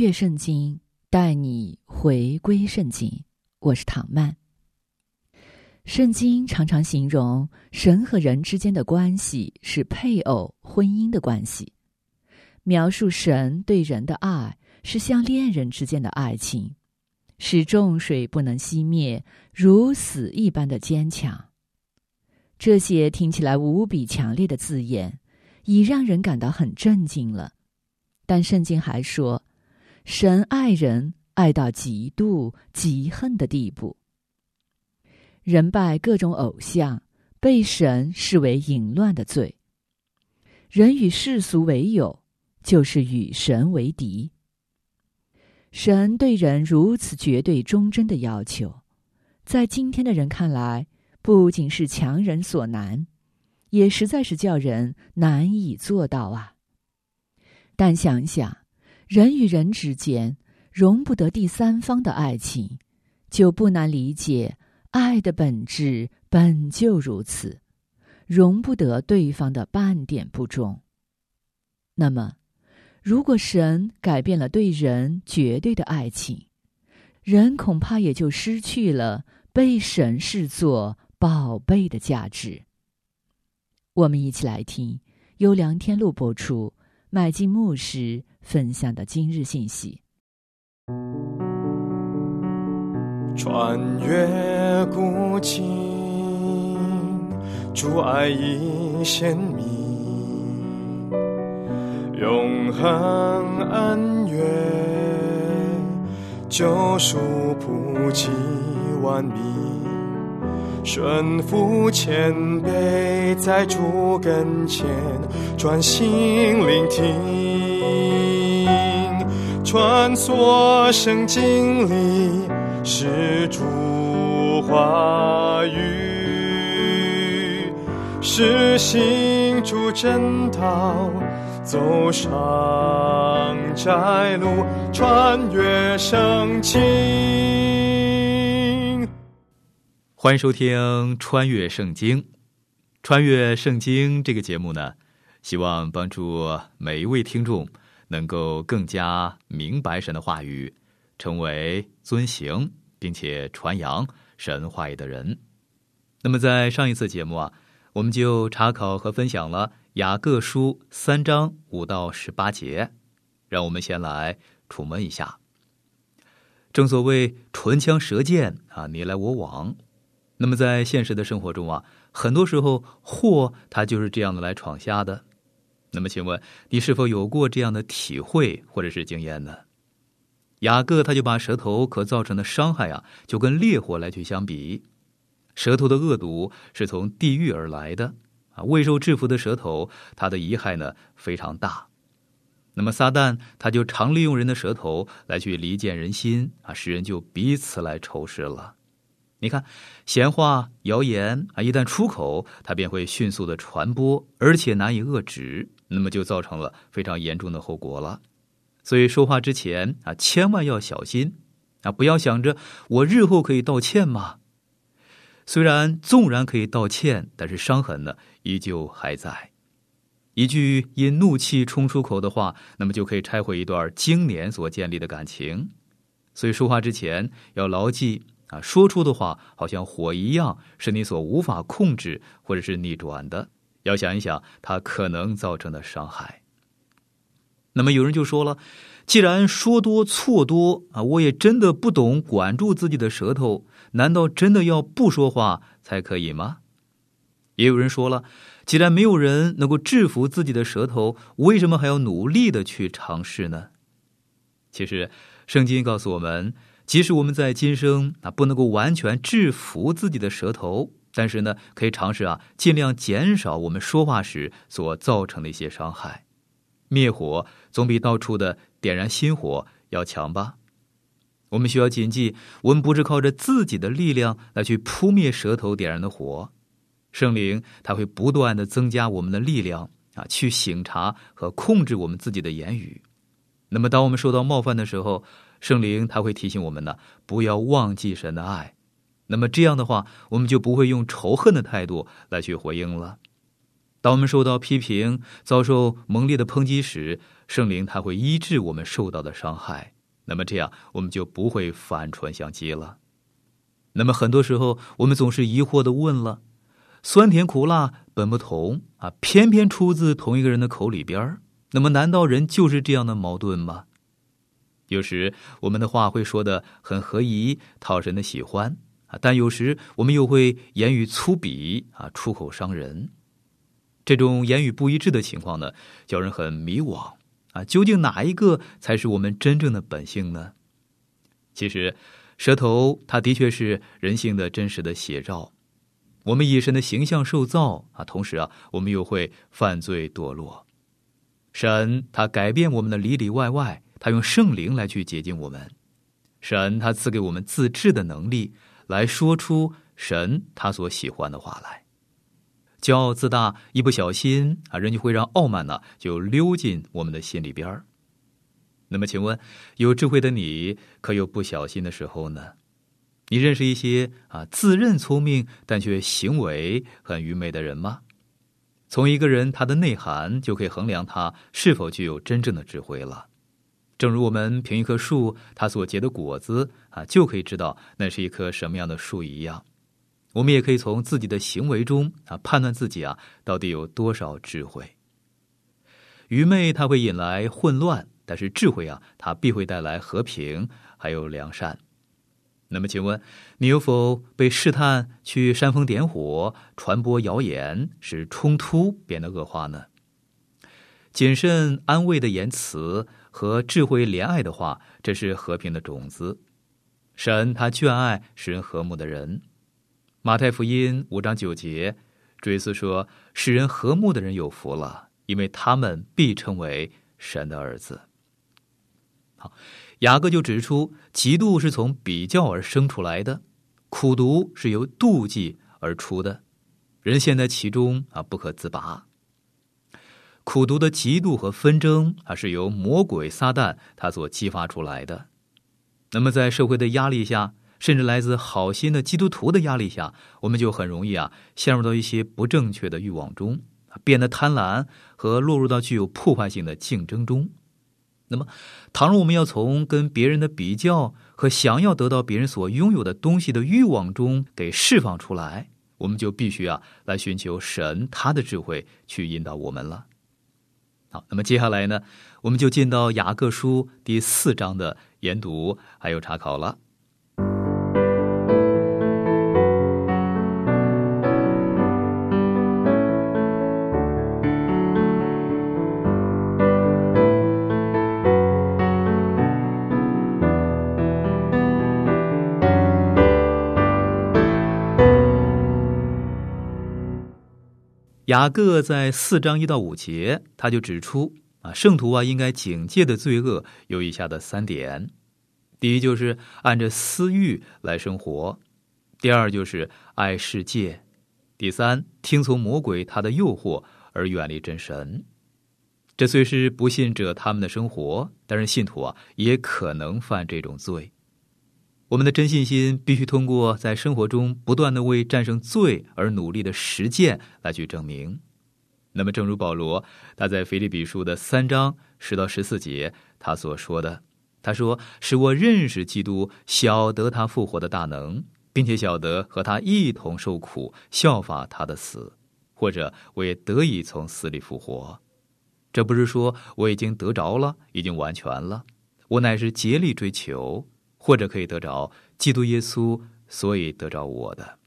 穿越圣经，带你回归圣经。我是唐曼。圣经常常形容神和人之间的关系是配偶、婚姻的关系，描述神对人的爱是像恋人之间的爱情，是重水不能熄灭、如死一般的坚强。这些听起来无比强烈的字眼，已让人感到很震惊了。但圣经还说，神爱人爱到极度、极恨的地步。人拜各种偶像，被神视为淫乱的罪。人与世俗为友，就是与神为敌。神对人如此绝对忠贞的要求，在今天的人看来，不仅是强人所难，也实在是叫人难以做到啊。但想想，人与人之间容不得第三方的爱情，就不难理解。爱的本质本就如此，容不得对方的半点不忠。那么，如果神改变了对人绝对的爱情，人恐怕也就失去了被神视作宝贝的价值。我们一起来听由梁天禄播出、麦金牧师分享的今日信息。穿越古今，主爱已鲜明，永恒恩怨，救赎普及万民，顺服谦卑，在主跟前专心聆听，穿梭圣经里。是主话语，是行主正道，走上窄路，穿越圣经。欢迎收听《穿越圣经》。穿越圣经这个节目呢，希望帮助每一位听众能够更加明白神的话语。成为遵行并且传扬神话语的人。那么，在上一次节目啊，我们就查考和分享了雅各书三章五到十八节。让我们先来触摸一下。正所谓唇枪舌剑啊，你来我往。那么，在现实的生活中啊，很多时候祸它就是这样的来闯下的。那么，请问你是否有过这样的体会或者是经验呢？雅各他就把舌头可造成的伤害啊，就跟烈火来去相比。舌头的恶毒是从地狱而来的啊，未受制服的舌头，它的遗害呢非常大。那么撒旦他就常利用人的舌头来去离间人心啊，使人就彼此来仇视了。你看，闲话谣言啊，一旦出口，它便会迅速的传播，而且难以遏止，那么就造成了非常严重的后果了。所以说话之前啊，千万要小心啊！不要想着我日后可以道歉嘛。虽然纵然可以道歉，但是伤痕呢，依旧还在。一句因怒气冲出口的话，那么就可以拆毁一段经年所建立的感情。所以说话之前要牢记啊，说出的话好像火一样，是你所无法控制或者是逆转的。要想一想它可能造成的伤害。那么有人就说了，既然说多错多啊，我也真的不懂管住自己的舌头，难道真的要不说话才可以吗？也有人说了，既然没有人能够制服自己的舌头，为什么还要努力的去尝试呢？其实，圣经告诉我们，即使我们在今生啊不能够完全制服自己的舌头，但是呢，可以尝试啊尽量减少我们说话时所造成的一些伤害。灭火总比到处的点燃新火要强吧？我们需要谨记，我们不是靠着自己的力量来去扑灭舌头点燃的火，圣灵他会不断的增加我们的力量啊，去醒察和控制我们自己的言语。那么，当我们受到冒犯的时候，圣灵他会提醒我们呢，不要忘记神的爱。那么这样的话，我们就不会用仇恨的态度来去回应了。当我们受到批评、遭受猛烈的抨击时，圣灵他会医治我们受到的伤害。那么这样，我们就不会反唇相讥了。那么很多时候，我们总是疑惑的问了：酸甜苦辣本不同啊，偏偏出自同一个人的口里边。那么难道人就是这样的矛盾吗？有时我们的话会说的很合宜，讨神的喜欢但有时我们又会言语粗鄙啊，出口伤人。这种言语不一致的情况呢，叫人很迷惘啊！究竟哪一个才是我们真正的本性呢？其实，舌头它的确是人性的真实的写照。我们以神的形象受造啊，同时啊，我们又会犯罪堕落。神他改变我们的里里外外，他用圣灵来去洁净我们。神他赐给我们自制的能力，来说出神他所喜欢的话来。骄傲自大，一不小心啊，人就会让傲慢呢就溜进我们的心里边儿。那么，请问有智慧的你，可有不小心的时候呢？你认识一些啊自认聪明但却行为很愚昧的人吗？从一个人他的内涵就可以衡量他是否具有真正的智慧了。正如我们凭一棵树它所结的果子啊，就可以知道那是一棵什么样的树一样。我们也可以从自己的行为中啊判断自己啊到底有多少智慧。愚昧它会引来混乱，但是智慧啊它必会带来和平还有良善。那么，请问你有否被试探去煽风点火、传播谣言，使冲突变得恶化呢？谨慎安慰的言辞和智慧怜爱的话，这是和平的种子。神他眷爱使人和睦的人。马太福音五章九节，追思说：“使人和睦的人有福了，因为他们必称为神的儿子。”好，雅各就指出，嫉妒是从比较而生出来的，苦毒是由妒忌而出的，人陷在其中啊不可自拔。苦毒的嫉妒和纷争啊是由魔鬼撒旦他所激发出来的。那么在社会的压力下。甚至来自好心的基督徒的压力下，我们就很容易啊陷入到一些不正确的欲望中，变得贪婪和落入到具有破坏性的竞争中。那么，倘若我们要从跟别人的比较和想要得到别人所拥有的东西的欲望中给释放出来，我们就必须啊来寻求神他的智慧去引导我们了。好，那么接下来呢，我们就进到雅各书第四章的研读还有查考了。雅各在四章一到五节，他就指出啊，圣徒啊应该警戒的罪恶有以下的三点：第一，就是按着私欲来生活；第二，就是爱世界；第三，听从魔鬼他的诱惑而远离真神。这虽是不信者他们的生活，但是信徒啊也可能犯这种罪。我们的真信心必须通过在生活中不断的为战胜罪而努力的实践来去证明。那么，正如保罗他在腓立比书的三章十到十四节他所说的，他说：“使我认识基督，晓得他复活的大能，并且晓得和他一同受苦，效法他的死，或者我也得以从死里复活。这不是说我已经得着了，已经完全了，我乃是竭力追求。”或者可以得着基督耶稣，所以得着我的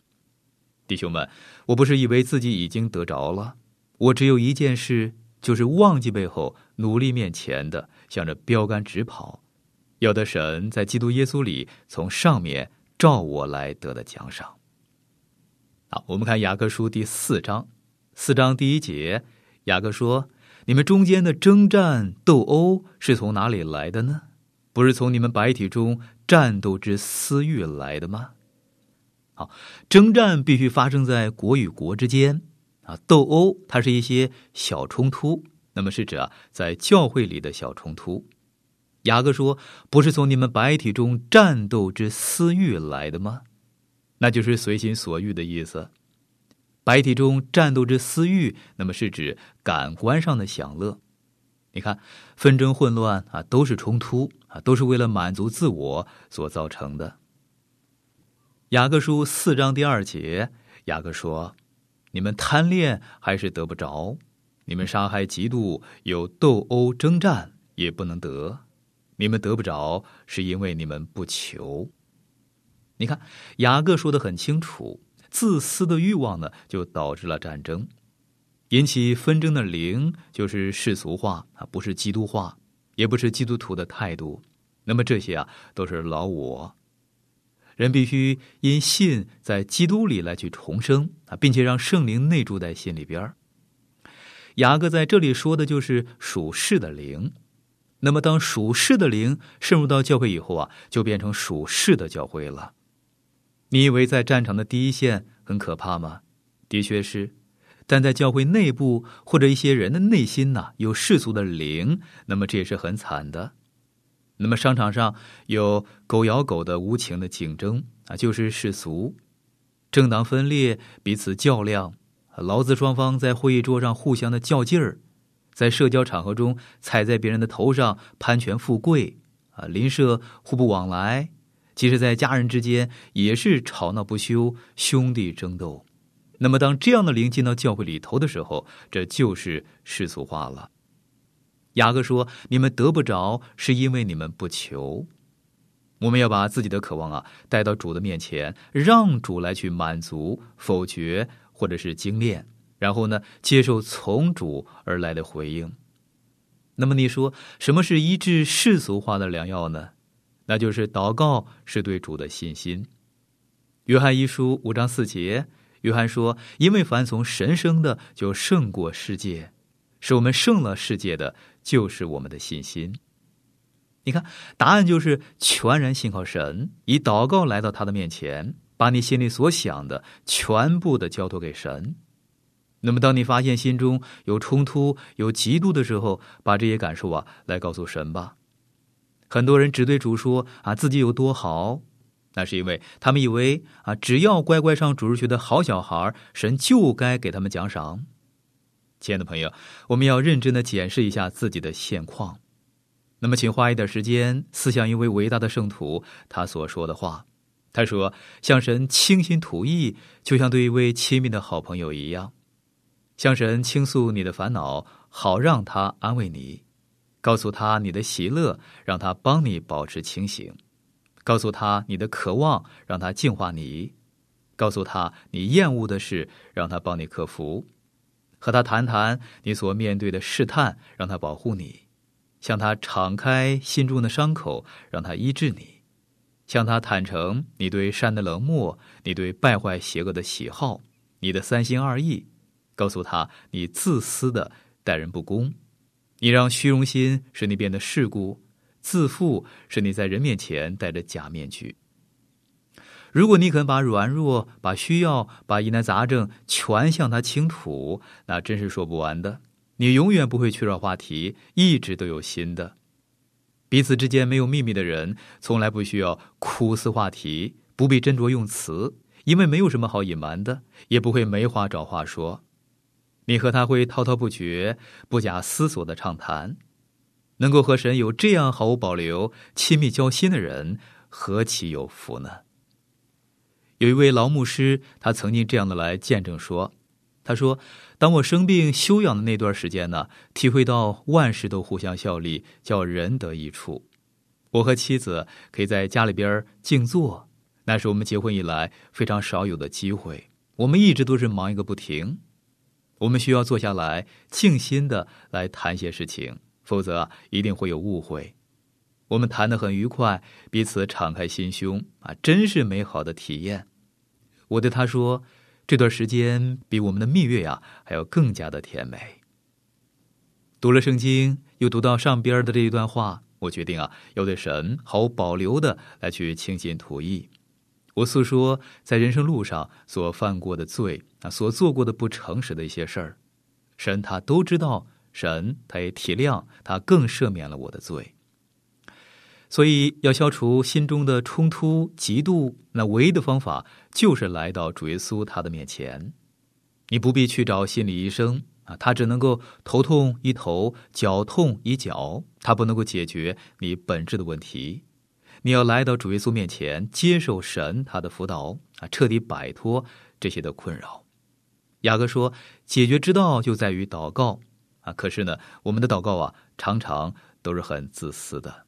弟兄们，我不是以为自己已经得着了，我只有一件事，就是忘记背后，努力面前的，向着标杆直跑，要得神在基督耶稣里从上面照我来得的奖赏。好，我们看雅各书第四章，四章第一节，雅各说：“你们中间的征战斗殴是从哪里来的呢？不是从你们白体中战斗之私欲来的吗？好，征战必须发生在国与国之间啊，斗殴它是一些小冲突，那么是指啊，在教会里的小冲突。雅各说：“不是从你们白体中战斗之私欲来的吗？那就是随心所欲的意思。白体中战斗之私欲，那么是指感官上的享乐。你看，纷争混乱啊，都是冲突啊，都是为了满足自我所造成的。”雅各书四章第二节，雅各说：“你们贪恋还是得不着；你们杀害、嫉妒、有斗殴、征战，也不能得。”你们得不着，是因为你们不求。你看，雅各说的很清楚，自私的欲望呢，就导致了战争，引起纷争的灵就是世俗化啊，不是基督化，也不是基督徒的态度。那么这些啊，都是老我。人必须因信在基督里来去重生啊，并且让圣灵内住在心里边雅各在这里说的就是属世的灵。那么，当属世的灵渗入到教会以后啊，就变成属世的教会了。你以为在战场的第一线很可怕吗？的确是，但在教会内部或者一些人的内心呐，有世俗的灵，那么这也是很惨的。那么商场上有狗咬狗的无情的竞争啊，就是世俗；政党分裂，彼此较量，劳资双方在会议桌上互相的较劲儿。在社交场合中踩在别人的头上攀权富贵啊，邻舍互不往来；即使在家人之间也是吵闹不休，兄弟争斗。那么，当这样的灵进到教会里头的时候，这就是世俗化了。雅各说：“你们得不着，是因为你们不求。我们要把自己的渴望啊带到主的面前，让主来去满足、否决或者是精炼。”然后呢，接受从主而来的回应。那么你说，什么是医治世俗化的良药呢？那就是祷告，是对主的信心。约翰一书五章四节，约翰说：“因为凡从神生的，就胜过世界；使我们胜了世界的，就是我们的信心。”你看，答案就是全然信靠神，以祷告来到他的面前，把你心里所想的全部的交托给神。那么，当你发现心中有冲突、有嫉妒的时候，把这些感受啊来告诉神吧。很多人只对主说啊自己有多好，那是因为他们以为啊只要乖乖上主日学的好小孩，神就该给他们奖赏。亲爱的朋友，我们要认真的检视一下自己的现况。那么，请花一点时间思想一位伟大的圣徒他所说的话。他说：“向神倾心吐意，就像对一位亲密的好朋友一样。”向神倾诉你的烦恼，好让他安慰你；告诉他你的喜乐，让他帮你保持清醒；告诉他你的渴望，让他净化你；告诉他你厌恶的事，让他帮你克服；和他谈谈你所面对的试探，让他保护你；向他敞开心中的伤口，让他医治你；向他坦诚你对善的冷漠，你对败坏邪恶的喜好，你的三心二意。告诉他，你自私的待人不公，你让虚荣心使你变得世故，自负是你在人面前戴着假面具。如果你肯把软弱、把需要、把疑难杂症全向他倾吐，那真是说不完的。你永远不会缺少话题，一直都有新的。彼此之间没有秘密的人，从来不需要苦思话题，不必斟酌用词，因为没有什么好隐瞒的，也不会没话找话说。你和他会滔滔不绝、不假思索的畅谈，能够和神有这样毫无保留、亲密交心的人，何其有福呢？有一位老牧师，他曾经这样的来见证说：“他说，当我生病休养的那段时间呢，体会到万事都互相效力，叫人得益处。我和妻子可以在家里边静坐，那是我们结婚以来非常少有的机会。我们一直都是忙一个不停。”我们需要坐下来静心的来谈些事情，否则一定会有误会。我们谈得很愉快，彼此敞开心胸啊，真是美好的体验。我对他说，这段时间比我们的蜜月呀还要更加的甜美。读了圣经，又读到上边的这一段话，我决定啊，要对神毫无保留的来去倾心吐意。我诉说在人生路上所犯过的罪啊，所做过的不诚实的一些事儿，神他都知道，神他也体谅，他更赦免了我的罪。所以，要消除心中的冲突、嫉妒，那唯一的方法就是来到主耶稣他的面前。你不必去找心理医生啊，他只能够头痛医头，脚痛医脚，他不能够解决你本质的问题。你要来到主耶稣面前，接受神他的辅导啊，彻底摆脱这些的困扰。雅各说，解决之道就在于祷告啊。可是呢，我们的祷告啊，常常都是很自私的。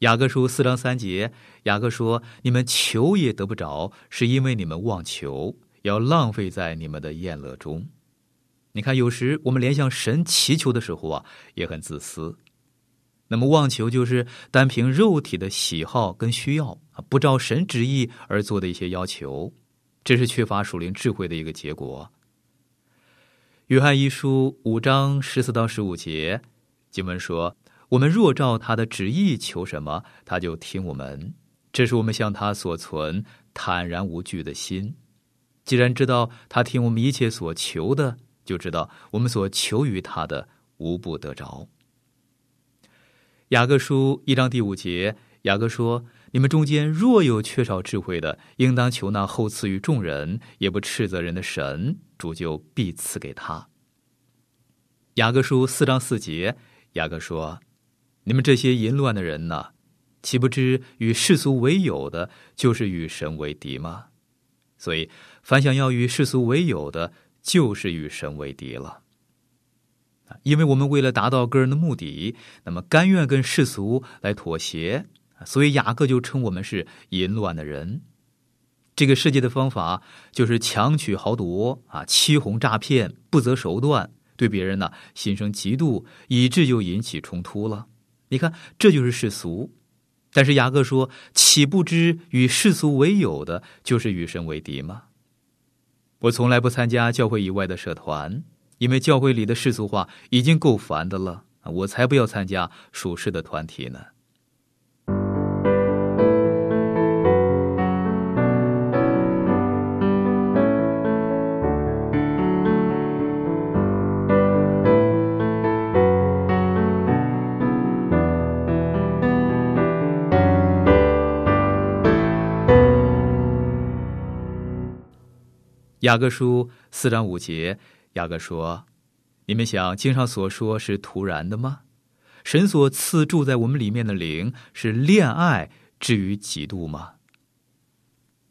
雅各书四章三节，雅各说：“你们求也得不着，是因为你们妄求，要浪费在你们的宴乐中。”你看，有时我们连向神祈求的时候啊，也很自私。那么妄求就是单凭肉体的喜好跟需要啊，不照神旨意而做的一些要求，这是缺乏属灵智慧的一个结果。约翰一书五章十四到十五节，经文说。我们若照他的旨意求什么，他就听我们。这是我们向他所存坦然无惧的心。既然知道他听我们一切所求的，就知道我们所求于他的无不得着。雅各书一章第五节，雅各说：“你们中间若有缺少智慧的，应当求那后赐予众人，也不斥责人的神，主就必赐给他。”雅各书四章四节，雅各说。你们这些淫乱的人呐，岂不知与世俗为友的，就是与神为敌吗？所以，凡想要与世俗为友的，就是与神为敌了。因为我们为了达到个人的目的，那么甘愿跟世俗来妥协，所以雅各就称我们是淫乱的人。这个世界的方法就是强取豪夺啊，欺哄诈骗，不择手段，对别人呢心生嫉妒，以致就引起冲突了。你看，这就是世俗。但是雅各说：“岂不知与世俗为友的，就是与神为敌吗？”我从来不参加教会以外的社团，因为教会里的世俗化已经够烦的了，我才不要参加属世的团体呢。雅各书四章五节，雅各说：“你们想经上所说是突然的吗？神所赐住在我们里面的灵是恋爱至于嫉妒吗？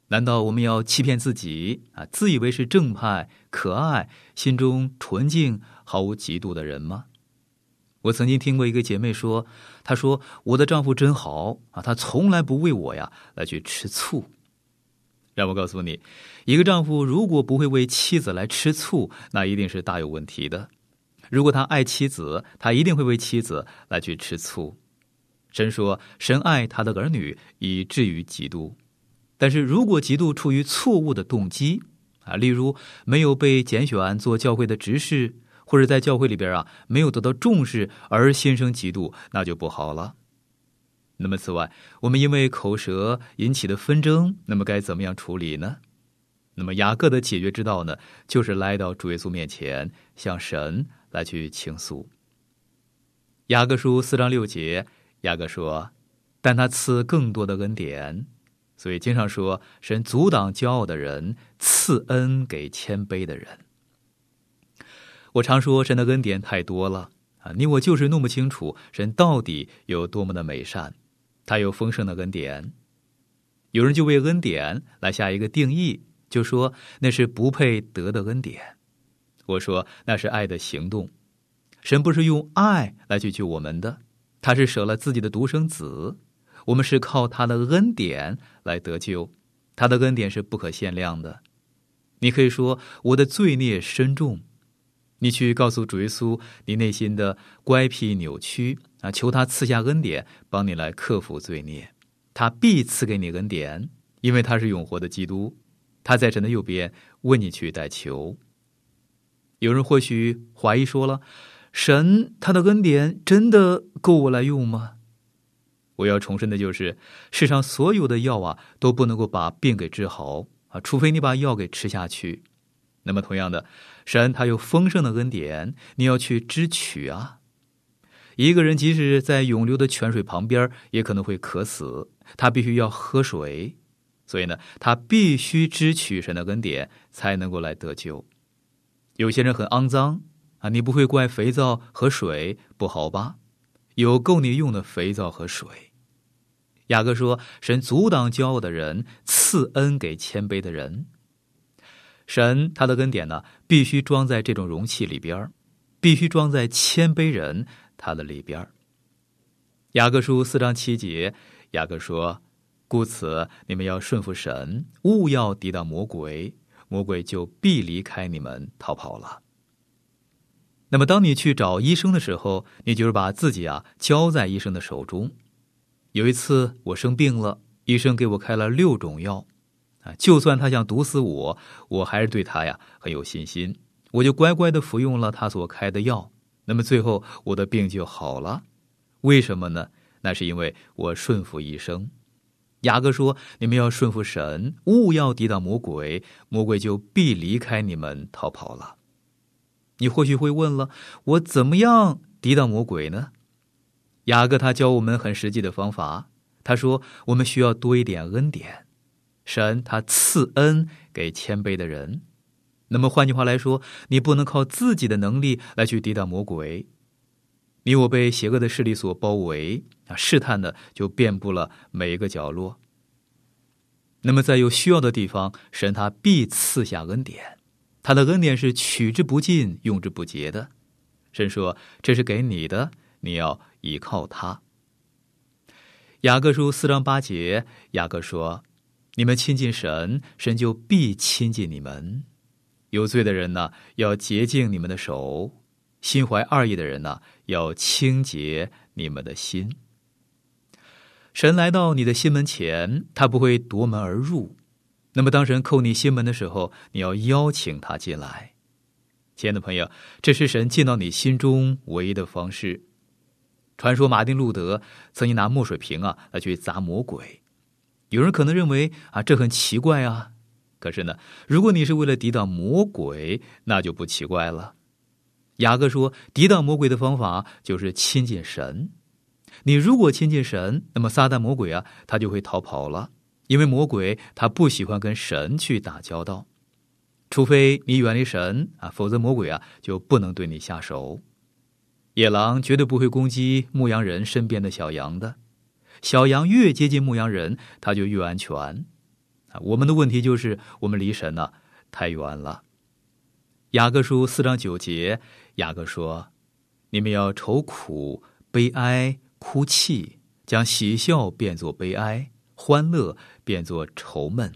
难道我们要欺骗自己啊？自以为是正派、可爱、心中纯净、毫无嫉妒的人吗？我曾经听过一个姐妹说，她说我的丈夫真好啊，他从来不为我呀来去吃醋。”让我告诉你，一个丈夫如果不会为妻子来吃醋，那一定是大有问题的。如果他爱妻子，他一定会为妻子来去吃醋。神说，神爱他的儿女，以至于嫉妒。但是如果嫉妒出于错误的动机啊，例如没有被拣选做教会的执事，或者在教会里边啊没有得到重视而心生嫉妒，那就不好了。那么，此外，我们因为口舌引起的纷争，那么该怎么样处理呢？那么雅各的解决之道呢，就是来到主耶稣面前，向神来去倾诉。雅各书四章六节，雅各说：“但他赐更多的恩典，所以经常说，神阻挡骄傲的人，赐恩给谦卑的人。”我常说，神的恩典太多了啊，你我就是弄不清楚神到底有多么的美善。他有丰盛的恩典，有人就为恩典来下一个定义，就说那是不配得的恩典。我说那是爱的行动，神不是用爱来去救我们的，他是舍了自己的独生子，我们是靠他的恩典来得救，他的恩典是不可限量的。你可以说我的罪孽深重，你去告诉主耶稣你内心的乖僻扭曲。啊！求他赐下恩典，帮你来克服罪孽，他必赐给你恩典，因为他是永活的基督，他在神的右边为你去代求。有人或许怀疑说了，神他的恩典真的够我来用吗？我要重申的就是，世上所有的药啊，都不能够把病给治好啊，除非你把药给吃下去。那么，同样的，神他有丰盛的恩典，你要去支取啊。一个人即使在涌流的泉水旁边，也可能会渴死，他必须要喝水，所以呢，他必须支取神的恩典，才能够来得救。有些人很肮脏。啊，你不会怪肥皂和水不好吧？有够你用的肥皂和水。雅各说：“神阻挡骄傲的人，赐恩给谦卑的人。神他的恩典呢，必须装在这种容器里边必须装在谦卑人他的里边雅各书四章七节，雅各说：“故此你们要顺服神，勿要抵挡魔鬼，魔鬼就必离开你们逃跑了。”那么，当你去找医生的时候，你就是把自己啊交在医生的手中。有一次我生病了，医生给我开了六种药，啊，就算他想毒死我，我还是对他呀很有信心，我就乖乖的服用了他所开的药。那么最后我的病就好了，为什么呢？那是因为我顺服医生。雅各说：“你们要顺服神，勿要抵挡魔鬼，魔鬼就必离开你们逃跑了。”你或许会问了，我怎么样抵挡魔鬼呢？雅各他教我们很实际的方法。他说，我们需要多一点恩典，神他赐恩给谦卑的人。那么换句话来说，你不能靠自己的能力来去抵挡魔鬼。你我被邪恶的势力所包围啊，试探的就遍布了每一个角落。那么在有需要的地方，神他必赐下恩典。他的恩典是取之不尽、用之不竭的。神说：“这是给你的，你要依靠他。”雅各书四章八节，雅各说：“你们亲近神，神就必亲近你们。有罪的人呢，要洁净你们的手；心怀二意的人呢，要清洁你们的心。神来到你的心门前，他不会夺门而入。”那么，当神叩你心门的时候，你要邀请他进来。亲爱的朋友，这是神进到你心中唯一的方式。传说马丁路德曾经拿墨水瓶啊来去砸魔鬼。有人可能认为啊这很奇怪啊，可是呢，如果你是为了抵挡魔鬼，那就不奇怪了。雅各说，抵挡魔鬼的方法就是亲近神。你如果亲近神，那么撒旦魔鬼啊他就会逃跑了。因为魔鬼他不喜欢跟神去打交道，除非你远离神啊，否则魔鬼啊就不能对你下手。野狼绝对不会攻击牧羊人身边的小羊的，小羊越接近牧羊人，它就越安全。我们的问题就是我们离神呢太远了。雅各书四章九节，雅各说：“你们要愁苦、悲哀、哭泣，将喜笑变作悲哀。”欢乐变作愁闷，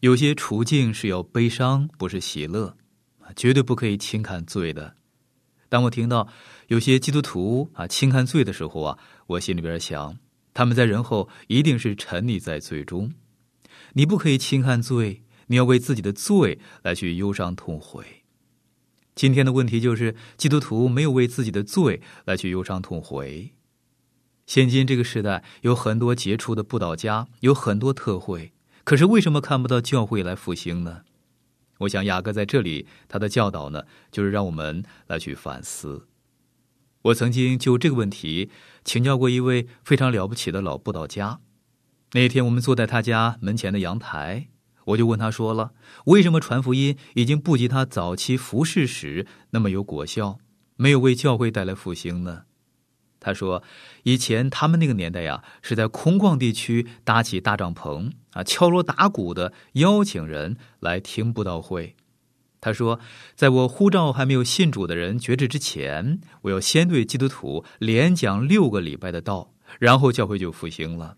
有些处境是要悲伤，不是喜乐，绝对不可以轻看罪的。当我听到有些基督徒啊轻看罪的时候啊，我心里边想，他们在人后一定是沉溺在罪中。你不可以轻看罪，你要为自己的罪来去忧伤痛悔。今天的问题就是，基督徒没有为自己的罪来去忧伤痛悔。现今这个时代有很多杰出的布道家，有很多特会，可是为什么看不到教会来复兴呢？我想雅各在这里他的教导呢，就是让我们来去反思。我曾经就这个问题请教过一位非常了不起的老布道家。那天我们坐在他家门前的阳台，我就问他说了：为什么传福音已经不及他早期服侍时那么有果效，没有为教会带来复兴呢？他说：“以前他们那个年代呀，是在空旷地区搭起大帐篷啊，敲锣打鼓的邀请人来听布道会。”他说：“在我呼召还没有信主的人觉知之前，我要先对基督徒连讲六个礼拜的道，然后教会就复兴了。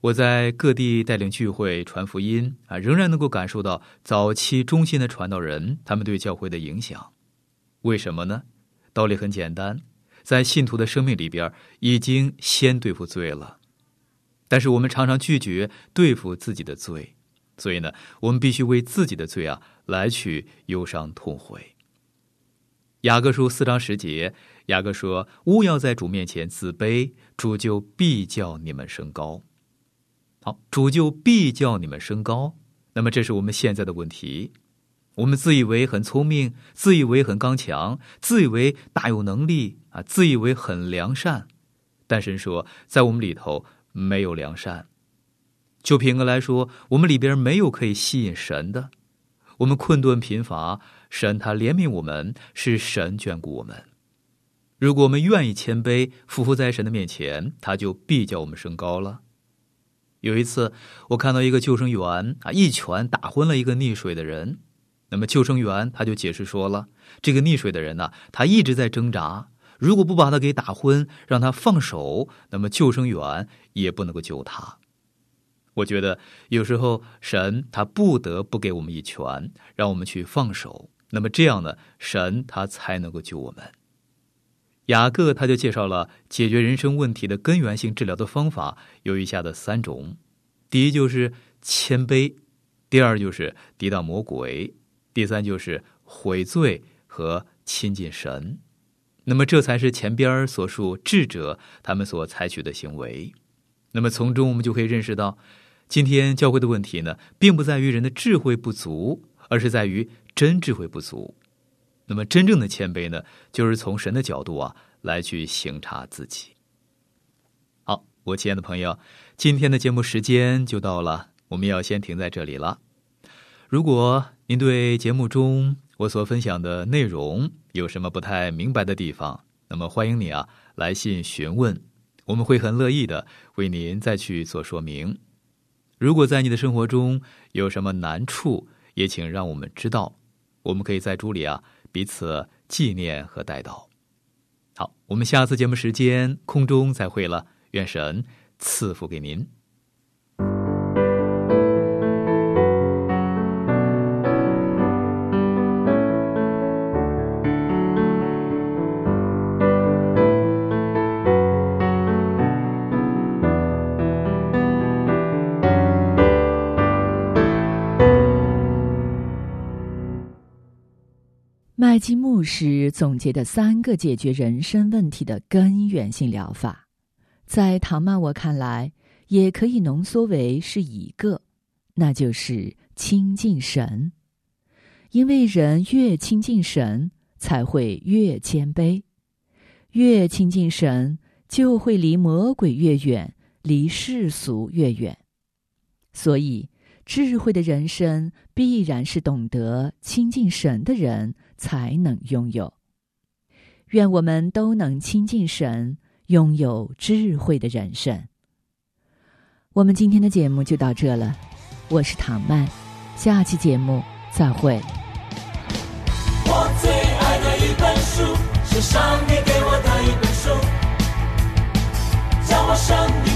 我在各地带领聚会传福音啊，仍然能够感受到早期中心的传道人他们对教会的影响。为什么呢？道理很简单。”在信徒的生命里边，已经先对付罪了，但是我们常常拒绝对付自己的罪，所以呢，我们必须为自己的罪啊来去忧伤痛悔。雅各书四章十节，雅各说：“勿要在主面前自卑，主就必叫你们升高。”好，主就必叫你们升高。那么，这是我们现在的问题。我们自以为很聪明，自以为很刚强，自以为大有能力啊，自以为很良善。但神说，在我们里头没有良善。就品格来说，我们里边没有可以吸引神的。我们困顿贫乏，神他怜悯我们，是神眷顾我们。如果我们愿意谦卑，匍匐在神的面前，他就必叫我们升高了。有一次，我看到一个救生员啊，一拳打昏了一个溺水的人。那么救生员他就解释说了，这个溺水的人呢，他一直在挣扎，如果不把他给打昏，让他放手，那么救生员也不能够救他。我觉得有时候神他不得不给我们一拳，让我们去放手，那么这样呢，神他才能够救我们。雅各他就介绍了解决人生问题的根源性治疗的方法，有以下的三种：第一就是谦卑，第二就是抵挡魔鬼，第三就是悔罪和亲近神。那么这才是前边所述智者他们所采取的行为。那么从中我们就可以认识到，今天教会的问题呢，并不在于人的智慧不足，而是在于真智慧不足。那么，真正的谦卑呢，就是从神的角度啊来去省察自己。好，我亲爱的朋友，今天的节目时间就到了，我们要先停在这里了。如果您对节目中我所分享的内容有什么不太明白的地方，那么欢迎你啊来信询问，我们会很乐意的为您再去做说明。如果在你的生活中有什么难处，也请让我们知道，我们可以在主里啊。彼此纪念和带到。好，我们下次节目时间空中再会了。愿神赐福给您。麦基牧师总结的三个解决人生问题的根源性疗法，在唐曼我看来，也可以浓缩为是一个，那就是亲近神。因为人越亲近神，才会越谦卑；越亲近神，就会离魔鬼越远，离世俗越远。所以，智慧的人生必然是懂得亲近神的人。才能拥有。愿我们都能亲近神，拥有智慧的人生。我们今天的节目就到这了，我是唐曼，下期节目再会。我最爱的一本书是上帝给我的一本书，叫我生命